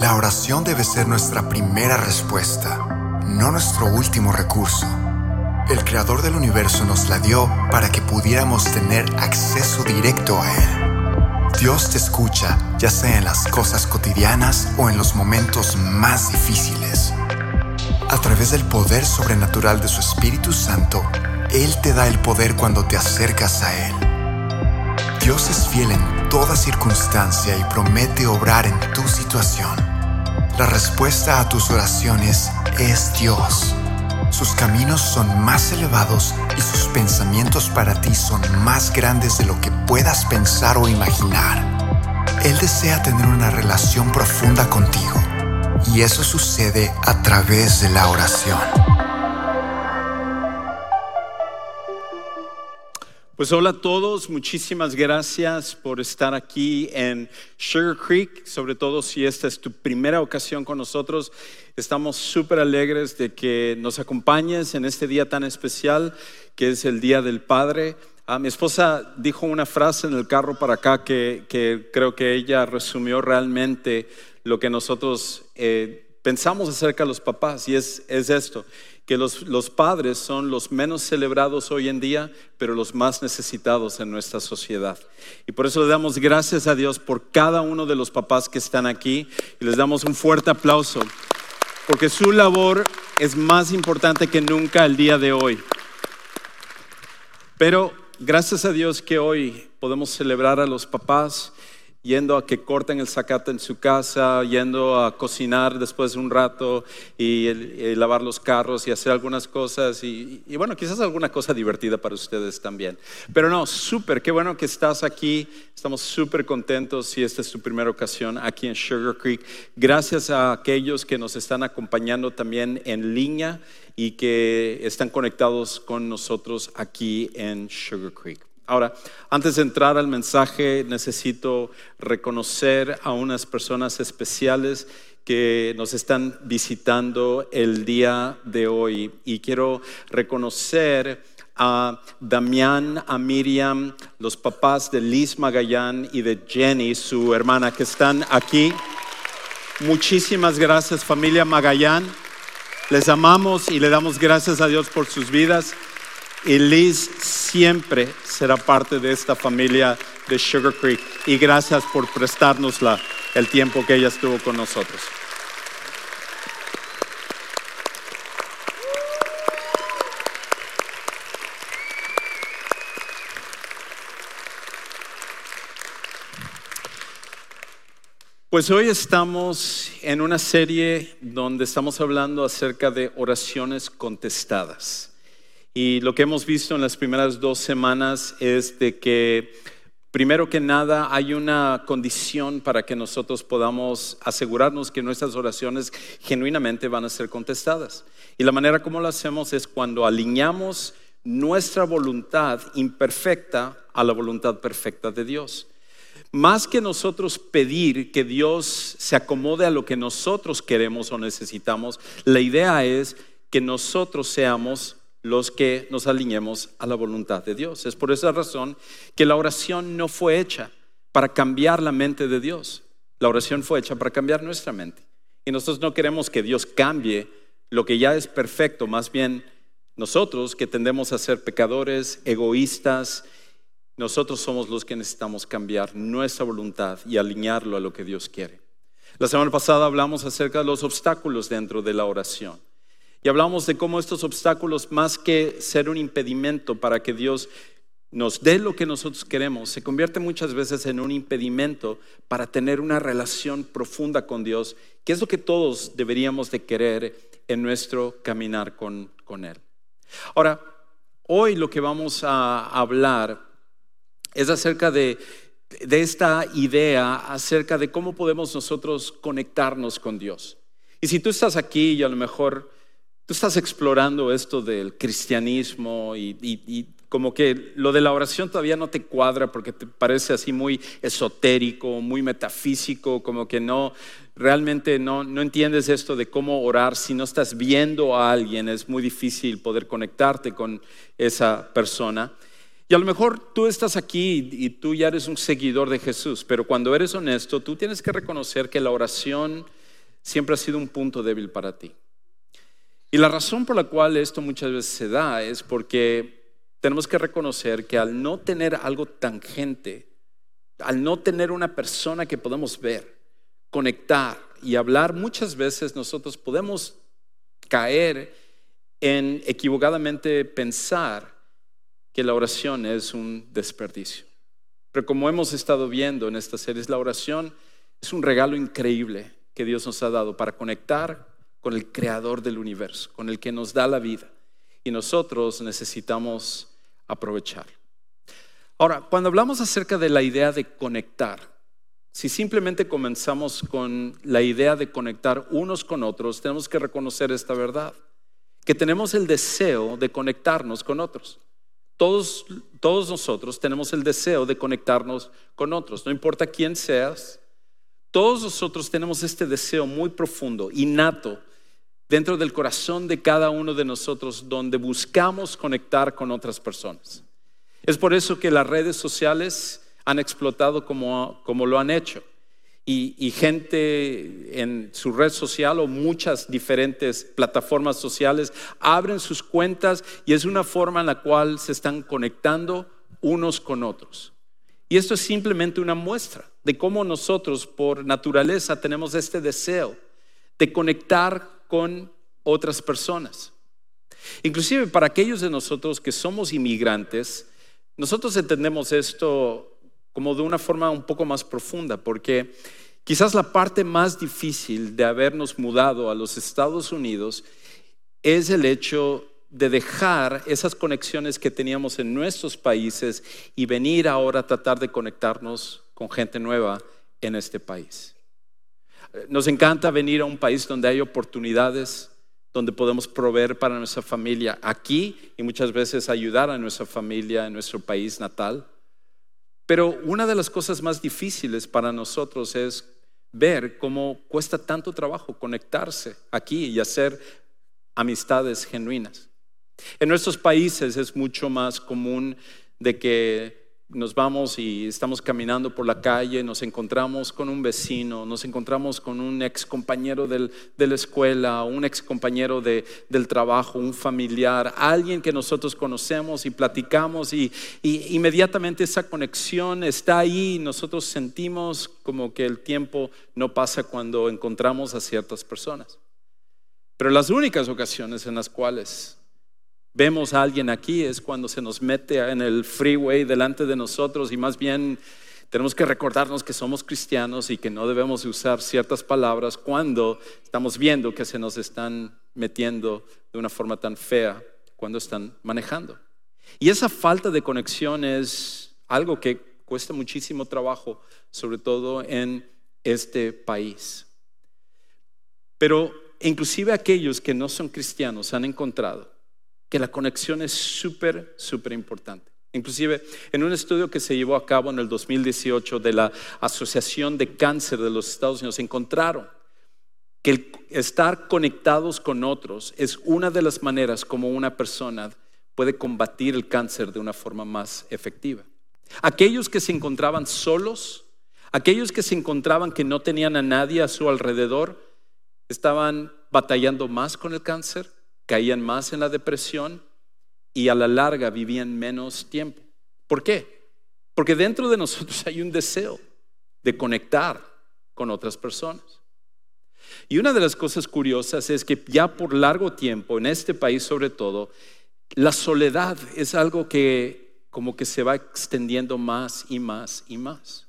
La oración debe ser nuestra primera respuesta, no nuestro último recurso. El Creador del universo nos la dio para que pudiéramos tener acceso directo a Él. Dios te escucha, ya sea en las cosas cotidianas o en los momentos más difíciles. A través del poder sobrenatural de su Espíritu Santo, Él te da el poder cuando te acercas a Él. Dios es fiel en toda circunstancia y promete obrar en tu situación. La respuesta a tus oraciones es Dios. Sus caminos son más elevados y sus pensamientos para ti son más grandes de lo que puedas pensar o imaginar. Él desea tener una relación profunda contigo y eso sucede a través de la oración. Pues hola a todos, muchísimas gracias por estar aquí en Sugar Creek, sobre todo si esta es tu primera ocasión con nosotros. Estamos súper alegres de que nos acompañes en este día tan especial que es el Día del Padre. Ah, mi esposa dijo una frase en el carro para acá que, creo que ella resumió realmente lo que nosotros eh, pensamos acerca de los papás y es, es esto que los, padres son los menos celebrados hoy en día, pero los más necesitados en nuestra sociedad. Y por eso le damos gracias a Dios por cada uno de los papás que están aquí y les damos un fuerte aplauso, porque su labor es más importante que nunca el día de hoy. Pero gracias a Dios que hoy podemos celebrar a los papás yendo a que corten el zacate en su casa, yendo a cocinar después de un rato y, lavar los carros y hacer algunas cosas y, bueno, quizás alguna cosa divertida para ustedes también. Pero no, súper, qué bueno que estás aquí, estamos súper contentos si esta es tu primera ocasión aquí en Sugar Creek. Gracias a aquellos que nos están acompañando también en línea y que están conectados con nosotros aquí en Sugar Creek. Ahora, antes de entrar al mensaje, necesito reconocer a unas personas especiales que nos están visitando el día de hoy. Y quiero reconocer a Damián, a Miriam, los papás de Liz Magallán y de Jenny, su hermana, que están aquí. Muchísimas gracias familia Magallán. Les amamos y le damos gracias a Dios por sus vidas. Y Liz siempre será parte de esta familia de Sugar Creek. Y gracias por prestarnos el tiempo que ella estuvo con nosotros. Pues hoy estamos en una serie donde estamos hablando acerca de oraciones contestadas. Y lo que hemos visto en las primeras dos semanas es de que, primero que nada, hay una condición para que nosotros podamos asegurarnos que nuestras oraciones genuinamente van a ser contestadas. Y la manera como lo hacemos es cuando alineamos nuestra voluntad imperfecta a la voluntad perfecta de Dios. Más que nosotros pedir que Dios se acomode a lo que nosotros queremos o necesitamos, la idea es que nosotros seamos los que nos alineemos a la voluntad de Dios. Es por esa razón que la oración no fue hecha para cambiar la mente de Dios. La oración fue hecha para cambiar nuestra mente. Y nosotros no queremos que Dios cambie lo que ya es perfecto, más bien nosotros que tendemos a ser pecadores, egoístas, nosotros somos los que necesitamos cambiar nuestra voluntad y alinearlo a lo que Dios quiere. La semana pasada hablamos acerca de los obstáculos dentro de la oración. Y hablamos de cómo estos obstáculos, más que ser un impedimento para que Dios nos dé lo que nosotros queremos, se convierte muchas veces en un impedimento para tener una relación profunda con Dios, que es lo que todos deberíamos de querer en nuestro caminar con, con Él. Ahora, hoy lo que vamos a hablar es acerca de, de esta idea, acerca de cómo podemos nosotros conectarnos con Dios. Y si tú estás aquí y a lo mejor tú estás explorando esto del cristianismo y, como que lo de la oración todavía no te cuadra porque te parece así muy esotérico, muy metafísico, como que no, realmente no, no entiendes esto de cómo orar. Si no estás viendo a alguien, es muy difícil poder conectarte con esa persona. Y a lo mejor tú estás aquí y tú ya eres un seguidor de Jesús, pero cuando eres honesto, tú tienes que reconocer que la oración siempre ha sido un punto débil para ti. Y la razón por la cual esto muchas veces se da es porque tenemos que reconocer que al no tener algo tangente, al no tener una persona que podemos ver, conectar y hablar, muchas veces nosotros podemos caer en equivocadamente pensar que la oración es un desperdicio. Pero como hemos estado viendo en esta serie, la oración es un regalo increíble que Dios nos ha dado para conectar con el creador del universo, con el que nos da la vida. Y nosotros necesitamos aprovechar. Ahora, cuando hablamos acerca de la idea de conectar, si simplemente comenzamos con la idea de conectar unos con otros, tenemos que reconocer esta verdad, que tenemos el deseo de conectarnos con otros. Todos, todos nosotros tenemos el deseo de conectarnos con otros, no importa quién seas, todos nosotros tenemos este deseo muy profundo, innato, dentro del corazón de cada uno de nosotros, donde buscamos conectar con otras personas. Es por eso que las redes sociales han explotado como, como lo han hecho. Y, y, gente en su red social o muchas diferentes plataformas sociales abren sus cuentas y es una forma en la cual se están conectando unos con otros. Y esto es simplemente una muestra de cómo nosotros por naturaleza tenemos este deseo de conectar con otras personas. Inclusive para aquellos de nosotros que somos inmigrantes, nosotros entendemos esto como de una forma un poco más profunda, porque quizás la parte más difícil de habernos mudado a los Estados Unidos es el hecho de dejar esas conexiones que teníamos en nuestros países y venir ahora a tratar de conectarnos con gente nueva en este país. Nos encanta venir a un país donde hay oportunidades, donde podemos proveer para nuestra familia aquí y muchas veces ayudar a nuestra familia en nuestro país natal. Pero una de las cosas más difíciles para nosotros es ver cómo cuesta tanto trabajo conectarse aquí y hacer amistades genuinas. En nuestros países es mucho más común de que nos vamos y estamos caminando por la calle, nos encontramos con un vecino, nos encontramos con un ex compañero de la escuela, un ex compañero del trabajo, un familiar, alguien que nosotros conocemos y platicamos y, y inmediatamente esa conexión está ahí y nosotros sentimos como que el tiempo no pasa cuando encontramos a ciertas personas. Pero las únicas ocasiones en las cuales vemos a alguien aquí es cuando se nos mete en el freeway delante de nosotros y más bien tenemos que recordarnos que somos cristianos y que no debemos usar ciertas palabras cuando estamos viendo que se nos están metiendo de una forma tan fea cuando están manejando. Y esa falta de conexión es algo que cuesta muchísimo trabajo, sobre todo en este país. Pero inclusive aquellos que no son cristianos han encontrado que la conexión es súper, súper importante. Inclusive en un estudio que se llevó a cabo en el 2018 de la Asociación de Cáncer de los Estados Unidos, encontraron que estar conectados con otros es una de las maneras como una persona puede combatir el cáncer de una forma más efectiva. Aquellos que se encontraban solos, aquellos que se encontraban que no tenían a nadie a su alrededor, estaban batallando más con el cáncer caían más en la depresión y a la larga vivían menos tiempo. ¿Por qué? Porque dentro de nosotros hay un deseo de conectar con otras personas. Y una de las cosas curiosas es que ya por largo tiempo, en este país sobre todo, la soledad es algo que como que se va extendiendo más y más y más.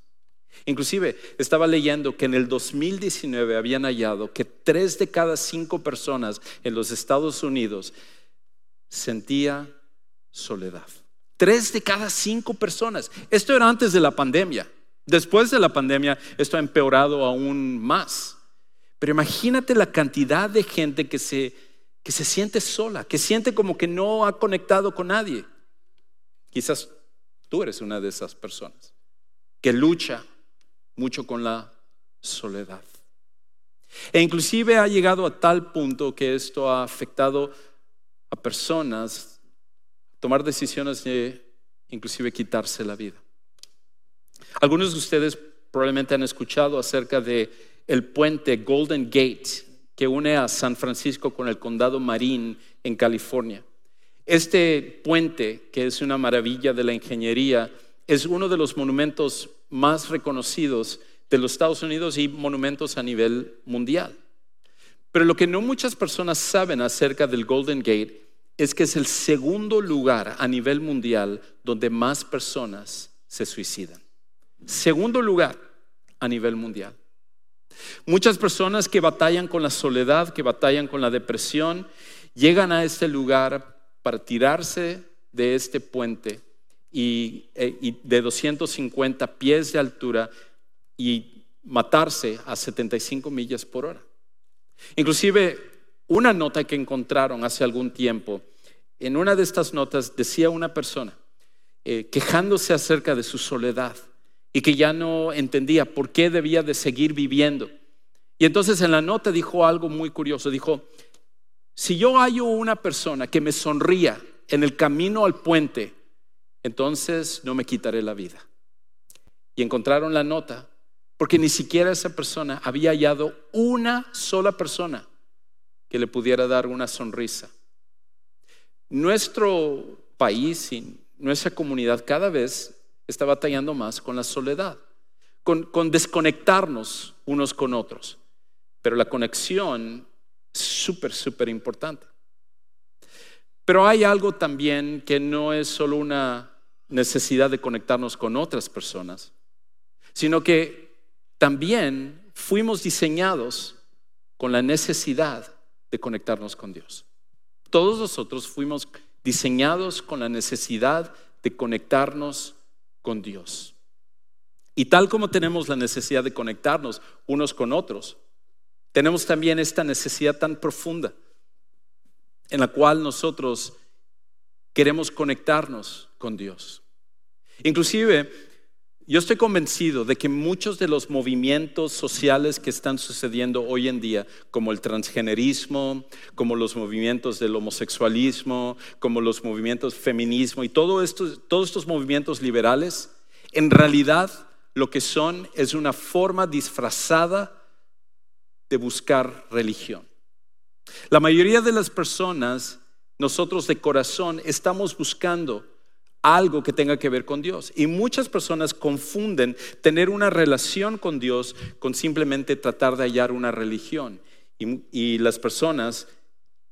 Inclusive estaba leyendo que en el 2019 habían hallado que tres de cada cinco personas en los Estados Unidos sentía soledad. Tres de cada cinco personas. Esto era antes de la pandemia. Después de la pandemia esto ha empeorado aún más. Pero imagínate la cantidad de gente que se, que se siente sola, que siente como que no ha conectado con nadie. Quizás tú eres una de esas personas que lucha mucho con la soledad. E inclusive ha llegado a tal punto que esto ha afectado a personas a tomar decisiones de inclusive quitarse la vida. Algunos de ustedes probablemente han escuchado acerca de el puente Golden Gate que une a San Francisco con el condado Marin en California. Este puente, que es una maravilla de la ingeniería, es uno de los monumentos más reconocidos de los Estados Unidos y monumentos a nivel mundial. Pero lo que no muchas personas saben acerca del Golden Gate es que es el segundo lugar a nivel mundial donde más personas se suicidan. Segundo lugar a nivel mundial. Muchas personas que batallan con la soledad, que batallan con la depresión, llegan a este lugar para tirarse de este puente y, eh, de 250 pies de altura y matarse a 75 millas por hora. Inclusive una nota que encontraron hace algún tiempo, en una de estas notas decía una persona eh, quejándose acerca de su soledad y que ya no entendía por qué debía de seguir viviendo. Y entonces en la nota dijo algo muy curioso, dijo, si yo hallo una persona que me sonría en el camino al puente, entonces no me quitaré la vida. Y encontraron la nota porque ni siquiera esa persona había hallado una sola persona que le pudiera dar una sonrisa. Nuestro país y nuestra comunidad cada vez está batallando más con la soledad, con, con desconectarnos unos con otros. Pero la conexión es súper, súper importante. Pero hay algo también que no es solo una necesidad de conectarnos con otras personas, sino que también fuimos diseñados con la necesidad de conectarnos con Dios. Todos nosotros fuimos diseñados con la necesidad de conectarnos con Dios. Y tal como tenemos la necesidad de conectarnos unos con otros, tenemos también esta necesidad tan profunda en la cual nosotros queremos conectarnos con Dios. Inclusive yo estoy convencido de que muchos de los movimientos sociales que están sucediendo hoy en día, como el transgenerismo, como los movimientos del homosexualismo, como los movimientos feminismo y todos estos movimientos liberales, en realidad lo que son es una forma disfrazada de buscar religión. La mayoría de las personas, nosotros de corazón, estamos buscando algo que tenga que ver con Dios. Y muchas personas confunden tener una relación con Dios con simplemente tratar de hallar una religión. Y, las personas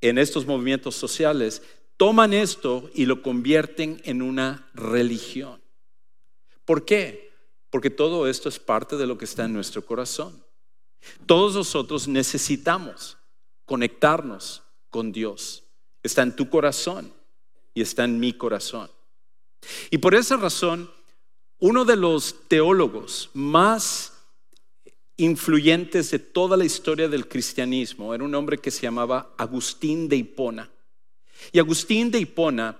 en estos movimientos sociales toman esto y lo convierten en una religión. ¿Por qué? Porque todo esto es parte de lo que está en nuestro corazón. Todos nosotros necesitamos conectarnos con Dios. Está en tu corazón y está en mi corazón. Y por esa razón, uno de los teólogos más influyentes de toda la historia del cristianismo era un hombre que se llamaba Agustín de Hipona. Y Agustín de Hipona,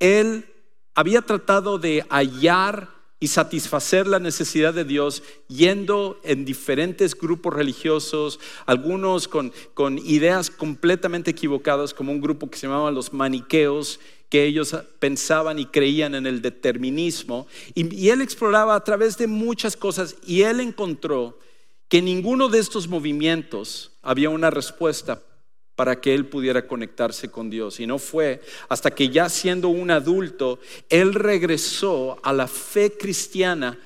él había tratado de hallar y satisfacer la necesidad de Dios yendo en diferentes grupos religiosos, algunos con, con ideas completamente equivocadas, como un grupo que se llamaba los maniqueos, que ellos pensaban y creían en el determinismo. Y, él exploraba a través de muchas cosas y él encontró que ninguno de estos movimientos había una respuesta para que él pudiera conectarse con Dios. Y no fue hasta que ya siendo un adulto, él regresó a la fe cristiana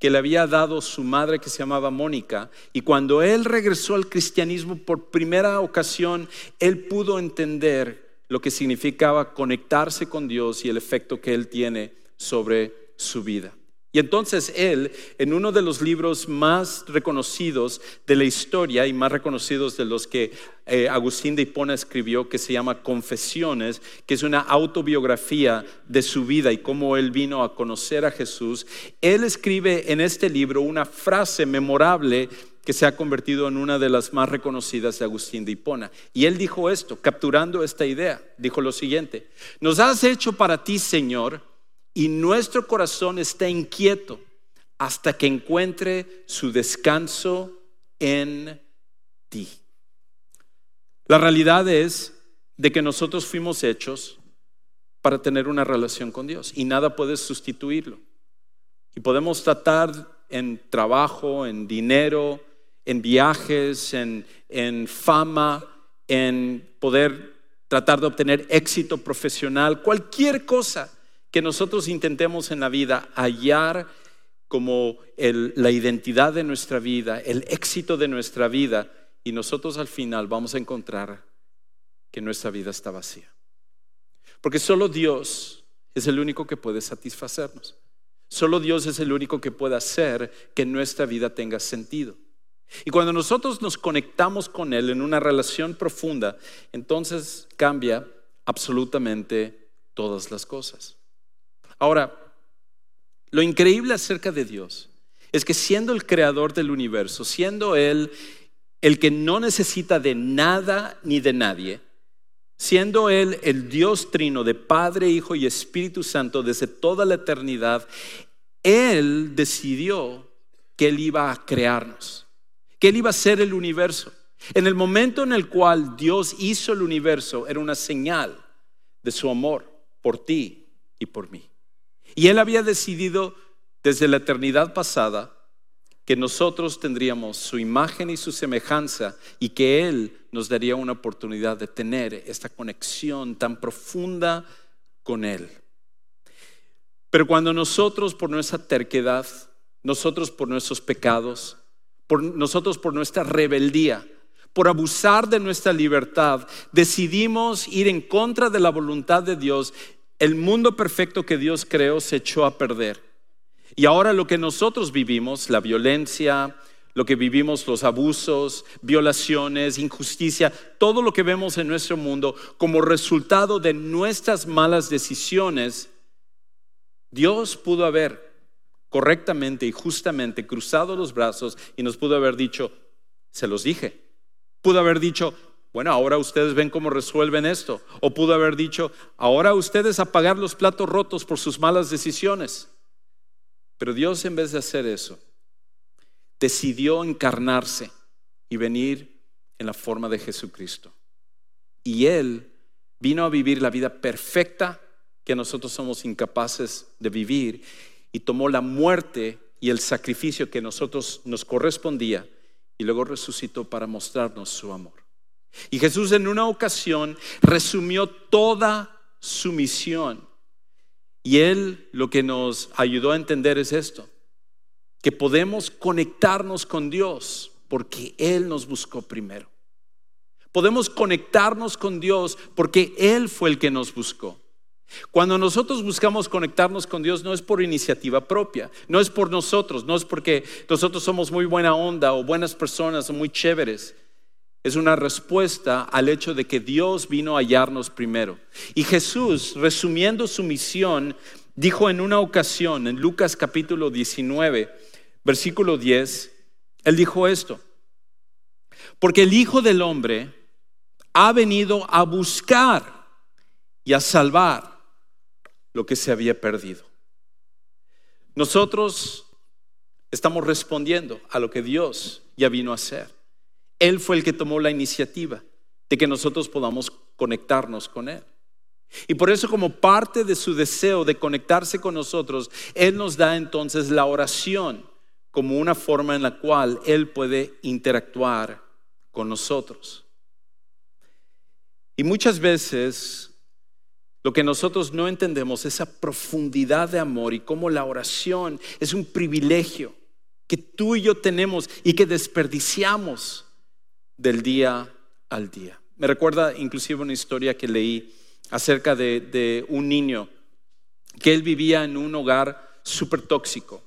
que le había dado su madre que se llamaba Mónica. Y cuando él regresó al cristianismo por primera ocasión, él pudo entender lo que significaba conectarse con Dios y el efecto que Él tiene sobre su vida. Y entonces él, en uno de los libros más reconocidos de la historia y más reconocidos de los que eh, Agustín de Hipona escribió, que se llama Confesiones, que es una autobiografía de su vida y cómo él vino a conocer a Jesús, él escribe en este libro una frase memorable que se ha convertido en una de las más reconocidas de Agustín de Hipona. Y él dijo esto, capturando esta idea, dijo lo siguiente, nos has hecho para ti, Señor, y nuestro corazón está inquieto hasta que encuentre su descanso en ti. La realidad es de que nosotros fuimos hechos para tener una relación con Dios y nada puede sustituirlo. Y podemos tratar en trabajo, en dinero, en viajes, en, en fama, en poder tratar de obtener éxito profesional, cualquier cosa que nosotros intentemos en la vida hallar como la identidad de nuestra vida, el éxito de nuestra vida, y nosotros al final vamos a encontrar que nuestra vida está vacía. Porque solo Dios es el único que puede satisfacernos. Solo Dios es el único que puede hacer que nuestra vida tenga sentido. Y cuando nosotros nos conectamos con Él en una relación profunda, entonces cambia absolutamente todas las cosas. Ahora, lo increíble acerca de Dios es que siendo el creador del universo, siendo Él el que no necesita de nada ni de nadie, siendo Él el Dios trino de Padre, Hijo y Espíritu Santo desde toda la eternidad, Él decidió que Él iba a crearnos, que Él iba a ser el universo. En el momento en el cual Dios hizo el universo, era una señal de su amor por ti y por mí. Y Él había decidido desde la eternidad pasada que nosotros tendríamos su imagen y su semejanza y que Él nos daría una oportunidad de tener esta conexión tan profunda con Él. Pero cuando nosotros por nuestra terquedad, nosotros por nuestros pecados, por nosotros por nuestra rebeldía, por abusar de nuestra libertad, decidimos ir en contra de la voluntad de Dios el mundo perfecto que Dios creó se echó a perder. Y ahora lo que nosotros vivimos, la violencia, lo que vivimos, los abusos, violaciones, injusticia, todo lo que vemos en nuestro mundo como resultado de nuestras malas decisiones, Dios pudo haber correctamente y justamente cruzado los brazos y nos pudo haber dicho, se los dije. Pudo haber dicho, bueno, ahora ustedes ven cómo resuelven esto. O pudo haber dicho, ahora ustedes a pagar los platos rotos por sus malas decisiones. Pero Dios en vez de hacer eso, decidió encarnarse y venir en la forma de Jesucristo. Y Él vino a vivir la vida perfecta que nosotros somos incapaces de vivir y tomó la muerte y el sacrificio que nosotros nos correspondía y luego resucitó para mostrarnos su amor. Y Jesús en una ocasión resumió toda su misión. Y Él lo que nos ayudó a entender es esto, que podemos conectarnos con Dios porque Él nos buscó primero. Podemos conectarnos con Dios porque Él fue el que nos buscó. Cuando nosotros buscamos conectarnos con Dios no es por iniciativa propia, no es por nosotros, no es porque nosotros somos muy buena onda o buenas personas o muy chéveres es una respuesta al hecho de que Dios vino a hallarnos primero. Y Jesús, resumiendo su misión, dijo en una ocasión, en Lucas capítulo 19, versículo 10, él dijo esto, porque el Hijo del Hombre ha venido a buscar y a salvar lo que se había perdido. Nosotros estamos respondiendo a lo que Dios ya vino a hacer. Él fue el que tomó la iniciativa de que nosotros podamos conectarnos con Él. Y por eso como parte de su deseo de conectarse con nosotros, Él nos da entonces la oración como una forma en la cual Él puede interactuar con nosotros. Y muchas veces lo que nosotros no entendemos es esa profundidad de amor y cómo la oración es un privilegio que tú y yo tenemos y que desperdiciamos del día al día. Me recuerda inclusive una historia que leí acerca de, un niño que él vivía en un hogar súper tóxico.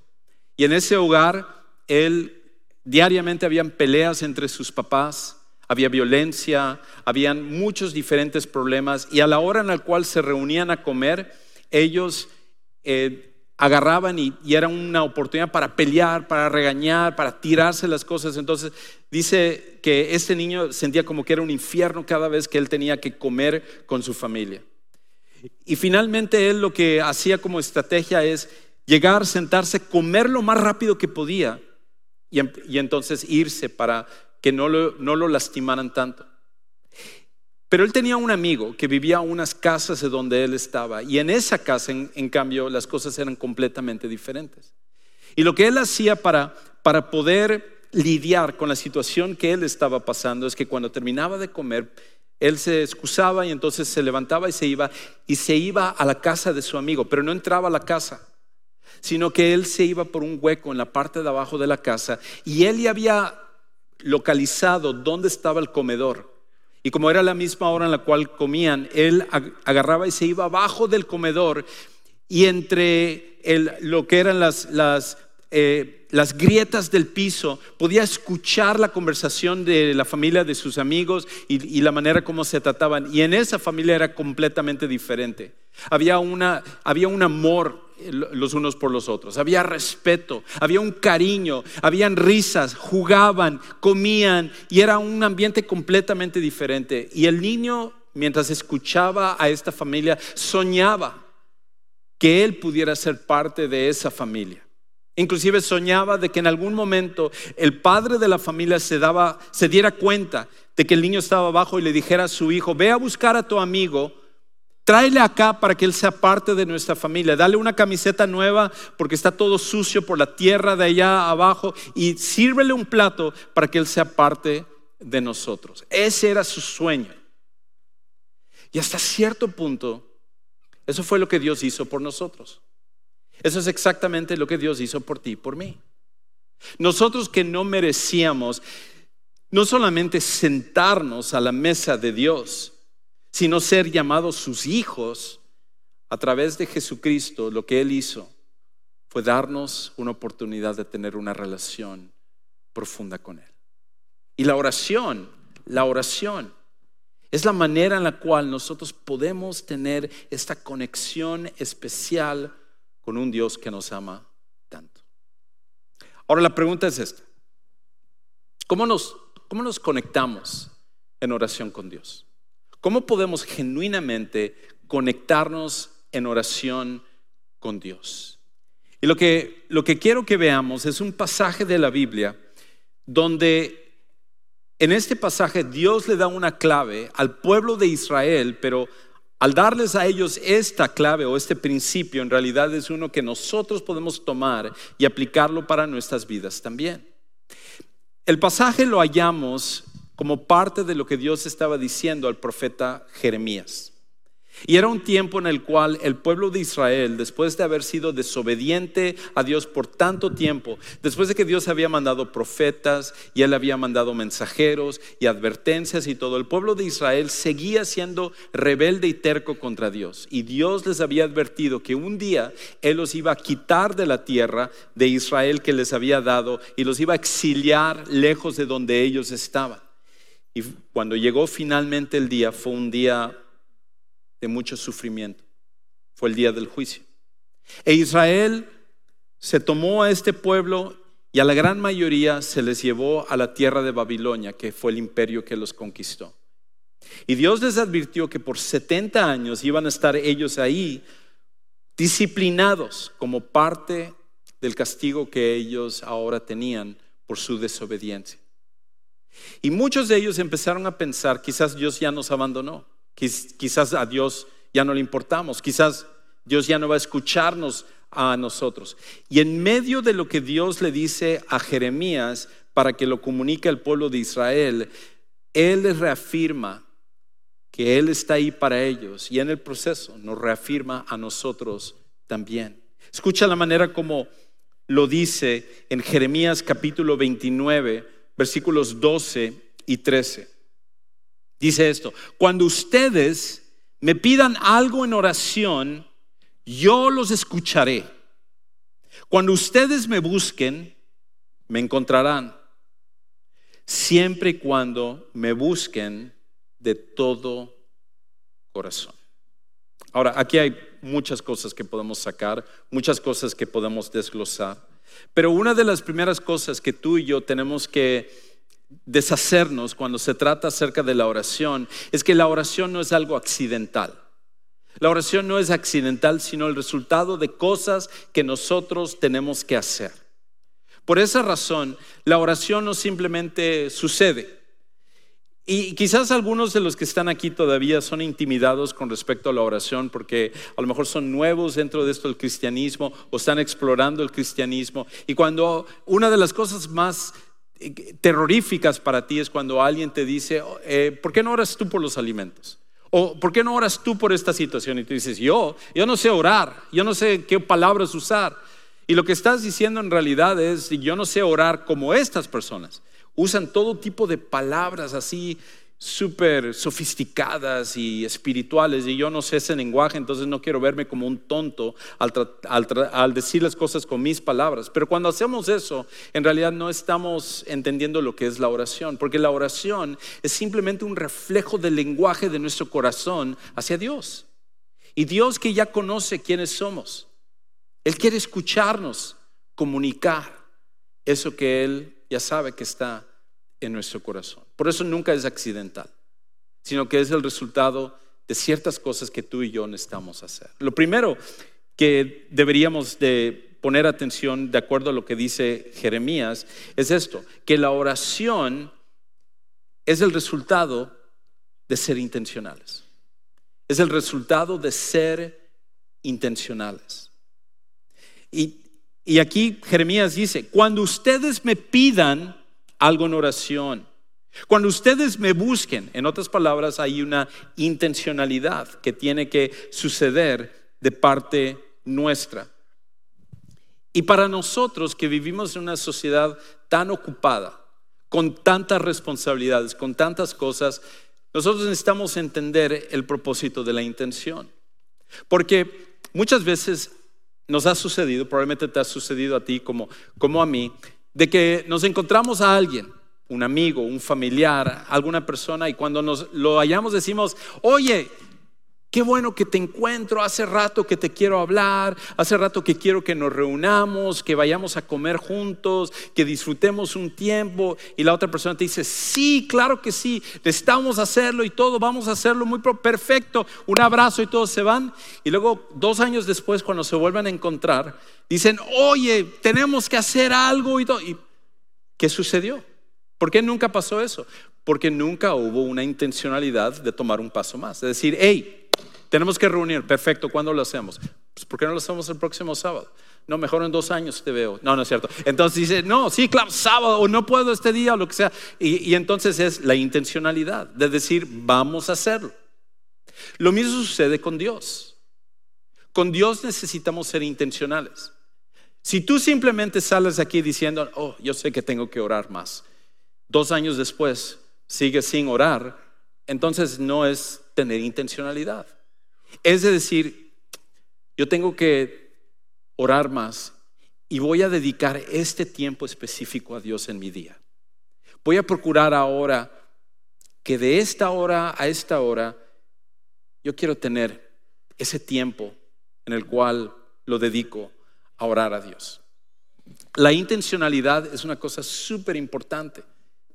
Y en ese hogar, él diariamente habían peleas entre sus papás, había violencia, habían muchos diferentes problemas. Y a la hora en la cual se reunían a comer, ellos eh, agarraban y, era una oportunidad para pelear, para regañar, para tirarse las cosas. Entonces dice que este niño sentía como que era un infierno cada vez que él tenía que comer con su familia. Y finalmente él lo que hacía como estrategia es llegar, sentarse, comer lo más rápido que podía y, entonces irse para que no no lo lastimaran tanto. Pero él tenía un amigo que vivía a unas casas de donde él estaba y en esa casa, en, cambio, las cosas eran completamente diferentes. Y lo que él hacía para, para poder lidiar con la situación que él estaba pasando es que cuando terminaba de comer, él se excusaba y entonces se levantaba y se iba y se iba a la casa de su amigo, pero no entraba a la casa, sino que él se iba por un hueco en la parte de abajo de la casa y él ya había localizado dónde estaba el comedor. Y como era la misma hora en la cual comían, él agarraba y se iba abajo del comedor y entre lo que eran las, eh, las grietas del piso, podía escuchar la conversación de la familia, de sus amigos y, la manera como se trataban. Y en esa familia era completamente diferente. Había, una, había un amor los unos por los otros, había respeto, había un cariño, habían risas, jugaban, comían y era un ambiente completamente diferente. Y el niño, mientras escuchaba a esta familia, soñaba que él pudiera ser parte de esa familia. Inclusive soñaba de que en algún momento el padre de la familia se, daba, se diera cuenta de que el niño estaba abajo y le dijera a su hijo, ve a buscar a tu amigo, tráele acá para que él sea parte de nuestra familia, dale una camiseta nueva porque está todo sucio por la tierra de allá abajo y sírvele un plato para que él sea parte de nosotros. Ese era su sueño. Y hasta cierto punto, eso fue lo que Dios hizo por nosotros. Eso es exactamente lo que Dios hizo por ti y por mí. Nosotros que no merecíamos no solamente sentarnos a la mesa de Dios, sino ser llamados sus hijos a través de Jesucristo, lo que Él hizo fue darnos una oportunidad de tener una relación profunda con Él. Y la oración, la oración, es la manera en la cual nosotros podemos tener esta conexión especial con un Dios que nos ama tanto. Ahora la pregunta es esta. ¿Cómo nos, cómo nos conectamos en oración con Dios? ¿Cómo podemos genuinamente conectarnos en oración con Dios? Y lo que, lo que quiero que veamos es un pasaje de la Biblia donde en este pasaje Dios le da una clave al pueblo de Israel, pero al darles a ellos esta clave o este principio, en realidad es uno que nosotros podemos tomar y aplicarlo para nuestras vidas también. El pasaje lo hallamos como parte de lo que Dios estaba diciendo al profeta Jeremías. Y era un tiempo en el cual el pueblo de Israel, después de haber sido desobediente a Dios por tanto tiempo, después de que Dios había mandado profetas y él había mandado mensajeros y advertencias y todo, el pueblo de Israel seguía siendo rebelde y terco contra Dios. Y Dios les había advertido que un día Él los iba a quitar de la tierra de Israel que les había dado y los iba a exiliar lejos de donde ellos estaban. Y cuando llegó finalmente el día, fue un día de mucho sufrimiento. Fue el día del juicio. E Israel se tomó a este pueblo y a la gran mayoría se les llevó a la tierra de Babilonia, que fue el imperio que los conquistó. Y Dios les advirtió que por 70 años iban a estar ellos ahí disciplinados como parte del castigo que ellos ahora tenían por su desobediencia. Y muchos de ellos empezaron a pensar, quizás Dios ya nos abandonó. Quizás a Dios ya no le importamos, quizás Dios ya no va a escucharnos a nosotros. Y en medio de lo que Dios le dice a Jeremías para que lo comunique al pueblo de Israel, Él les reafirma que Él está ahí para ellos y en el proceso nos reafirma a nosotros también. Escucha la manera como lo dice en Jeremías capítulo 29, versículos 12 y 13. Dice esto, cuando ustedes me pidan algo en oración, yo los escucharé. Cuando ustedes me busquen, me encontrarán. Siempre y cuando me busquen de todo corazón. Ahora, aquí hay muchas cosas que podemos sacar, muchas cosas que podemos desglosar. Pero una de las primeras cosas que tú y yo tenemos que deshacernos cuando se trata acerca de la oración es que la oración no es algo accidental. La oración no es accidental, sino el resultado de cosas que nosotros tenemos que hacer. Por esa razón, la oración no simplemente sucede. Y quizás algunos de los que están aquí todavía son intimidados con respecto a la oración porque a lo mejor son nuevos dentro de esto del cristianismo o están explorando el cristianismo. Y cuando una de las cosas más eh, terroríficas para ti es cuando alguien te dice, eh, ¿por qué no oras tú por los alimentos? O ¿por qué no oras tú por esta situación? Y tú dices, yo, yo no sé orar, yo no sé qué palabras usar. Y lo que estás diciendo en realidad es, yo no sé orar como estas personas. Usan todo tipo de palabras así súper sofisticadas y espirituales y yo no sé ese lenguaje, entonces no quiero verme como un tonto al, decir las cosas con mis palabras. Pero cuando hacemos eso, en realidad no estamos entendiendo lo que es la oración, porque la oración es simplemente un reflejo del lenguaje de nuestro corazón hacia Dios. Y Dios que ya conoce quiénes somos, Él quiere escucharnos, comunicar eso que Él ya sabe que está en nuestro corazón. Por eso nunca es accidental, sino que es el resultado de ciertas cosas que tú y yo necesitamos hacer. Lo primero que deberíamos de poner atención de acuerdo a lo que dice Jeremías es esto, que la oración es el resultado de ser intencionales. Es el resultado de ser intencionales. Y y aquí Jeremías dice, cuando ustedes me pidan algo en oración, cuando ustedes me busquen, en otras palabras, hay una intencionalidad que tiene que suceder de parte nuestra. Y para nosotros que vivimos en una sociedad tan ocupada, con tantas responsabilidades, con tantas cosas, nosotros necesitamos entender el propósito de la intención. Porque muchas veces nos ha sucedido, probablemente te ha sucedido a ti como, como a mí, de que nos encontramos a alguien, un amigo, un familiar, alguna persona, y cuando nos lo hallamos decimos, oye, Qué bueno que te encuentro, hace rato que te quiero hablar, hace rato que quiero que nos reunamos, que vayamos a comer juntos, que disfrutemos un tiempo. Y la otra persona te dice, sí, claro que sí, necesitamos hacerlo y todo, vamos a hacerlo muy perfecto, un abrazo y todos se van. Y luego, dos años después, cuando se vuelven a encontrar, dicen, oye, tenemos que hacer algo y todo. ¿Y qué sucedió? ¿Por qué nunca pasó eso? Porque nunca hubo una intencionalidad de tomar un paso más. Es decir, hey, tenemos que reunir, perfecto, ¿cuándo lo hacemos? Pues ¿por qué no lo hacemos el próximo sábado? No, mejor en dos años te veo. No, no es cierto. Entonces dice, no, sí, claro, sábado o no puedo este día o lo que sea. Y, y entonces es la intencionalidad de decir, vamos a hacerlo. Lo mismo sucede con Dios. Con Dios necesitamos ser intencionales. Si tú simplemente sales aquí diciendo, oh, yo sé que tengo que orar más, dos años después sigues sin orar, entonces no es tener intencionalidad. Es decir, yo tengo que orar más y voy a dedicar este tiempo específico a Dios en mi día. Voy a procurar ahora que de esta hora a esta hora yo quiero tener ese tiempo en el cual lo dedico a orar a Dios. La intencionalidad es una cosa súper importante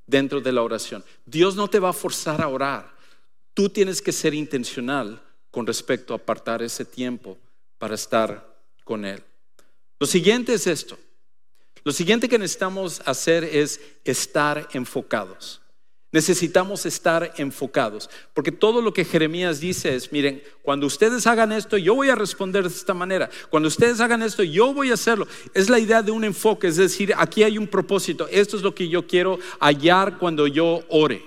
dentro de la oración. Dios no te va a forzar a orar. Tú tienes que ser intencional con respecto a apartar ese tiempo para estar con Él. Lo siguiente es esto. Lo siguiente que necesitamos hacer es estar enfocados. Necesitamos estar enfocados, porque todo lo que Jeremías dice es, miren, cuando ustedes hagan esto, yo voy a responder de esta manera. Cuando ustedes hagan esto, yo voy a hacerlo. Es la idea de un enfoque, es decir, aquí hay un propósito. Esto es lo que yo quiero hallar cuando yo ore.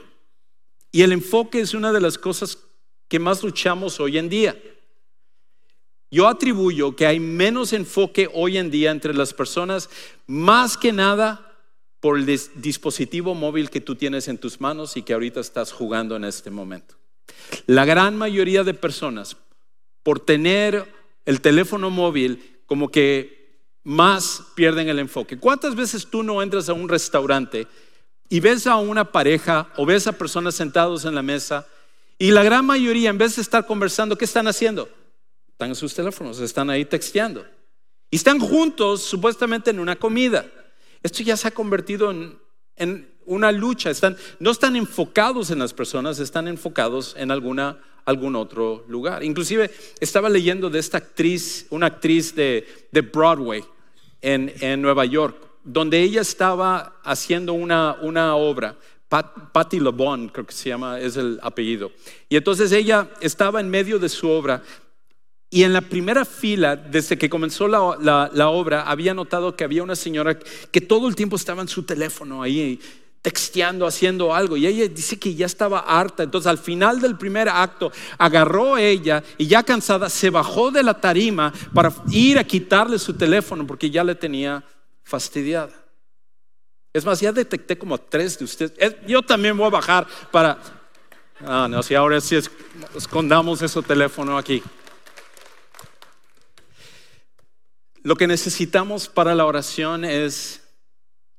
Y el enfoque es una de las cosas que más luchamos hoy en día. Yo atribuyo que hay menos enfoque hoy en día entre las personas, más que nada por el dispositivo móvil que tú tienes en tus manos y que ahorita estás jugando en este momento. La gran mayoría de personas, por tener el teléfono móvil, como que más pierden el enfoque. ¿Cuántas veces tú no entras a un restaurante y ves a una pareja o ves a personas sentados en la mesa y la gran mayoría, en vez de estar conversando, ¿qué están haciendo? Están en sus teléfonos, están ahí texteando. Y están juntos, supuestamente, en una comida. Esto ya se ha convertido en, una lucha. Están, no están enfocados en las personas, están enfocados en alguna, algún otro lugar. Inclusive estaba leyendo de esta actriz, una actriz de, Broadway en, Nueva York, donde ella estaba haciendo una, una obra Patty LeBon, creo que se llama, es el apellido. Y entonces ella estaba en medio de su obra y en la primera fila, desde que comenzó la, obra, había notado que había una señora que todo el tiempo estaba en su teléfono ahí texteando, haciendo algo. Y ella dice que ya estaba harta. Entonces al final del primer acto agarró ella y ya cansada se bajó de la tarima para ir a quitarle su teléfono porque ya le tenía fastidiada. Es más, ya detecté como tres de ustedes. Yo también voy a bajar para... Ah, no, si ahora sí escondamos ese teléfono aquí. Lo que necesitamos para la oración es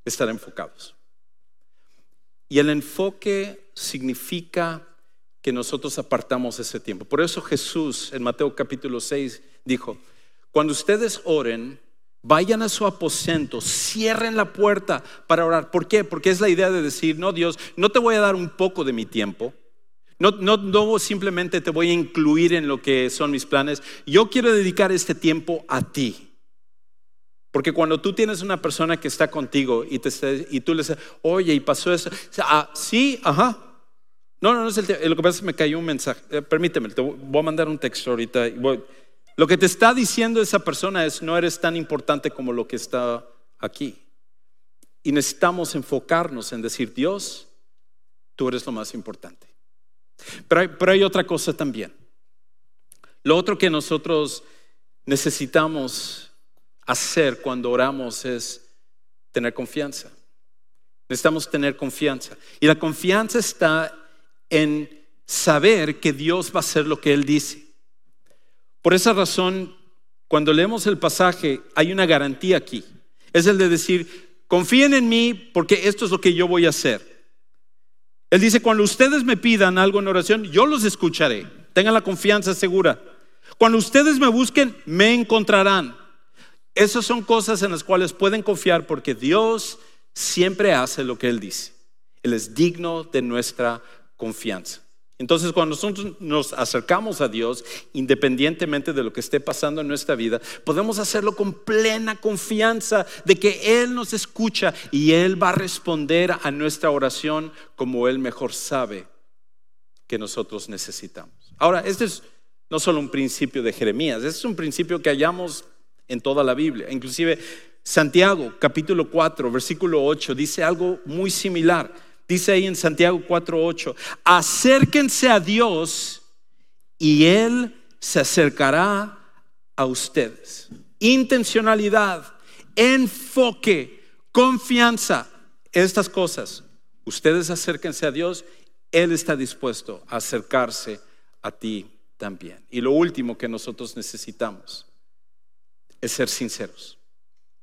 estar enfocados. Y el enfoque significa que nosotros apartamos ese tiempo. Por eso Jesús en Mateo capítulo 6 dijo, cuando ustedes oren, vayan a su aposento, cierren la puerta para orar. ¿Por qué? Porque es la idea de decir, no Dios, no te voy a dar un poco de mi tiempo. No, no, simplemente te voy a incluir en lo que son mis planes. Yo quiero dedicar este tiempo a ti. Porque cuando tú tienes una persona que está contigo y, te, y tú le dices, oye, y pasó eso, ah, sí, ajá. No, no, no es el Lo que pasa es que me cayó un mensaje. Eh, permíteme, te voy a mandar un texto ahorita. Lo que te está diciendo esa persona es, no eres tan importante como lo que está aquí. Y necesitamos enfocarnos en decir, Dios, tú eres lo más importante. Pero hay, otra cosa también. Lo otro que nosotros necesitamos hacer cuando oramos es tener confianza. Necesitamos tener confianza. Y la confianza está en saber que Dios va a hacer lo que Él dice. Por esa razón, cuando leemos el pasaje, hay una garantía aquí. Es el de decir, confíen en mí porque esto es lo que yo voy a hacer. Él dice, cuando ustedes me pidan algo en oración, yo los escucharé. Tengan la confianza segura. Cuando ustedes me busquen, me encontrarán. Esas son cosas en las cuales pueden confiar porque Dios siempre hace lo que Él dice. Él es digno de nuestra confianza. Entonces, cuando nosotros nos acercamos a Dios, independientemente de lo que esté pasando en nuestra vida, podemos hacerlo con plena confianza de que Él nos escucha y Él va a responder a nuestra oración como Él mejor sabe que nosotros necesitamos. Ahora, este es no solo un principio de Jeremías, este es un principio que hallamos en toda la Biblia. Inclusive Santiago capítulo 4, versículo 8 dice algo muy similar. Dice ahí en Santiago 4, 8, acérquense a Dios y Él se acercará a ustedes. Intencionalidad, enfoque, confianza, estas cosas. Ustedes acérquense a Dios, Él está dispuesto a acercarse a ti también. Y lo último que nosotros necesitamos es ser sinceros.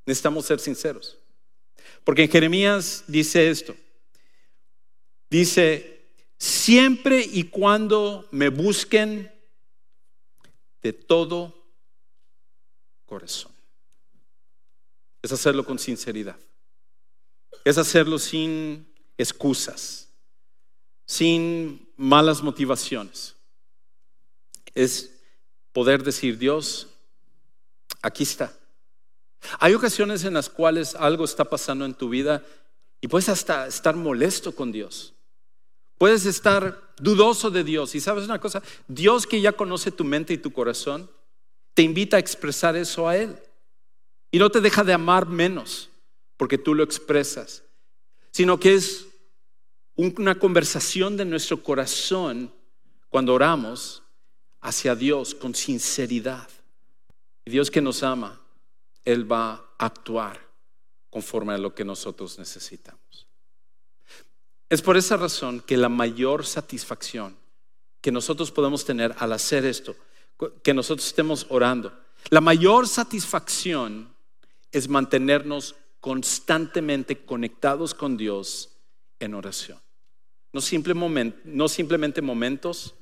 Necesitamos ser sinceros. Porque en Jeremías dice esto. Dice, siempre y cuando me busquen de todo corazón. Es hacerlo con sinceridad. Es hacerlo sin excusas, sin malas motivaciones. Es poder decir, Dios, aquí está. Hay ocasiones en las cuales algo está pasando en tu vida y puedes hasta estar molesto con Dios. Puedes estar dudoso de Dios. Y sabes una cosa, Dios que ya conoce tu mente y tu corazón, te invita a expresar eso a Él. Y no te deja de amar menos porque tú lo expresas, sino que es una conversación de nuestro corazón cuando oramos hacia Dios con sinceridad. Dios que nos ama, Él va a actuar conforme a lo que nosotros necesitamos. Es por esa razón que la mayor satisfacción que nosotros podemos tener al hacer esto, que nosotros estemos orando, la mayor satisfacción es mantenernos constantemente conectados con Dios en oración. No, simplemente momentos,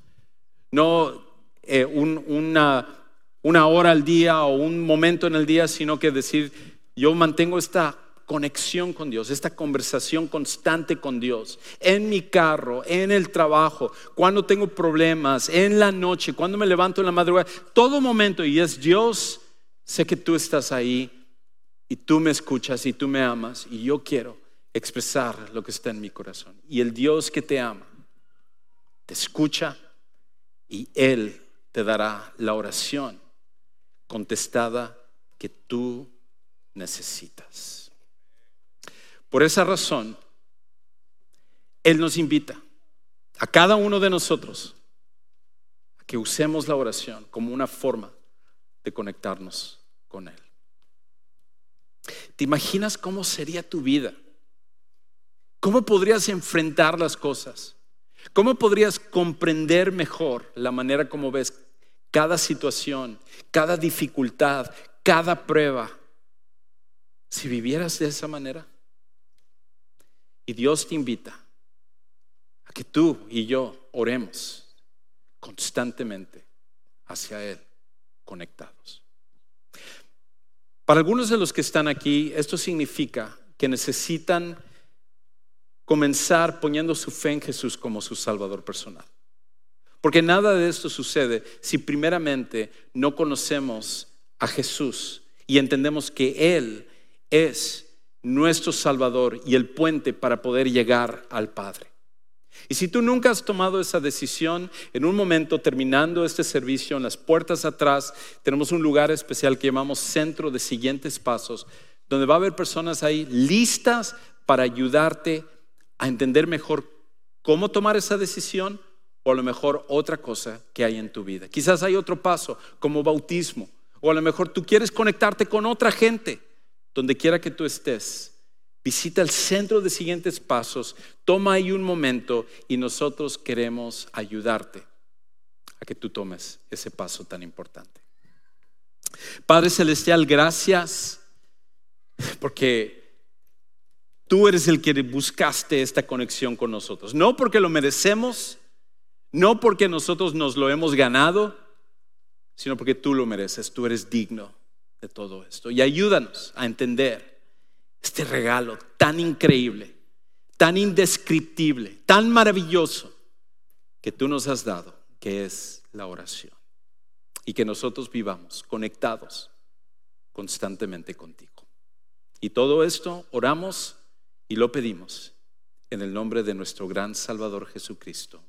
no eh, una una hora al día o un momento en el día, sino que decir, yo mantengo esta conexión con Dios, esta conversación constante con Dios, en mi carro, en el trabajo, cuando tengo problemas, en la noche, cuando me levanto en la madrugada, todo momento, y es Dios, sé que tú estás ahí y tú me escuchas y tú me amas y yo quiero expresar lo que está en mi corazón. Y el Dios que te ama, te escucha y Él te dará la oración contestada que tú necesitas. Por esa razón, Él nos invita a cada uno de nosotros a que usemos la oración como una forma de conectarnos con Él. ¿Te imaginas cómo sería tu vida? ¿Cómo podrías enfrentar las cosas? ¿Cómo podrías comprender mejor la manera como ves cada situación, cada dificultad, cada prueba, si vivieras de esa manera? Y Dios te invita a que tú y yo oremos constantemente hacia Él, conectados. Para algunos de los que están aquí, esto significa que necesitan comenzar poniendo su fe en Jesús como su Salvador personal. Porque nada de esto sucede si primeramente no conocemos a Jesús y entendemos que Él es nuestro Salvador y el puente para poder llegar al Padre. Y si tú nunca has tomado esa decisión, en un momento terminando este servicio, en las puertas atrás, tenemos un lugar especial que llamamos Centro de Siguientes Pasos, donde va a haber personas ahí listas para ayudarte a entender mejor cómo tomar esa decisión o a lo mejor otra cosa que hay en tu vida. Quizás hay otro paso como bautismo o a lo mejor tú quieres conectarte con otra gente donde quiera que tú estés. Visita el centro de siguientes pasos, toma ahí un momento y nosotros queremos ayudarte a que tú tomes ese paso tan importante. Padre Celestial, gracias porque Tú eres el que buscaste esta conexión con nosotros. No porque lo merecemos, no porque nosotros nos lo hemos ganado, sino porque tú lo mereces. Tú eres digno de todo esto. Y ayúdanos a entender este regalo tan increíble, tan indescriptible, tan maravilloso que tú nos has dado, que es la oración. Y que nosotros vivamos conectados constantemente contigo. Y todo esto oramos y lo pedimos en el nombre de nuestro gran Salvador Jesucristo.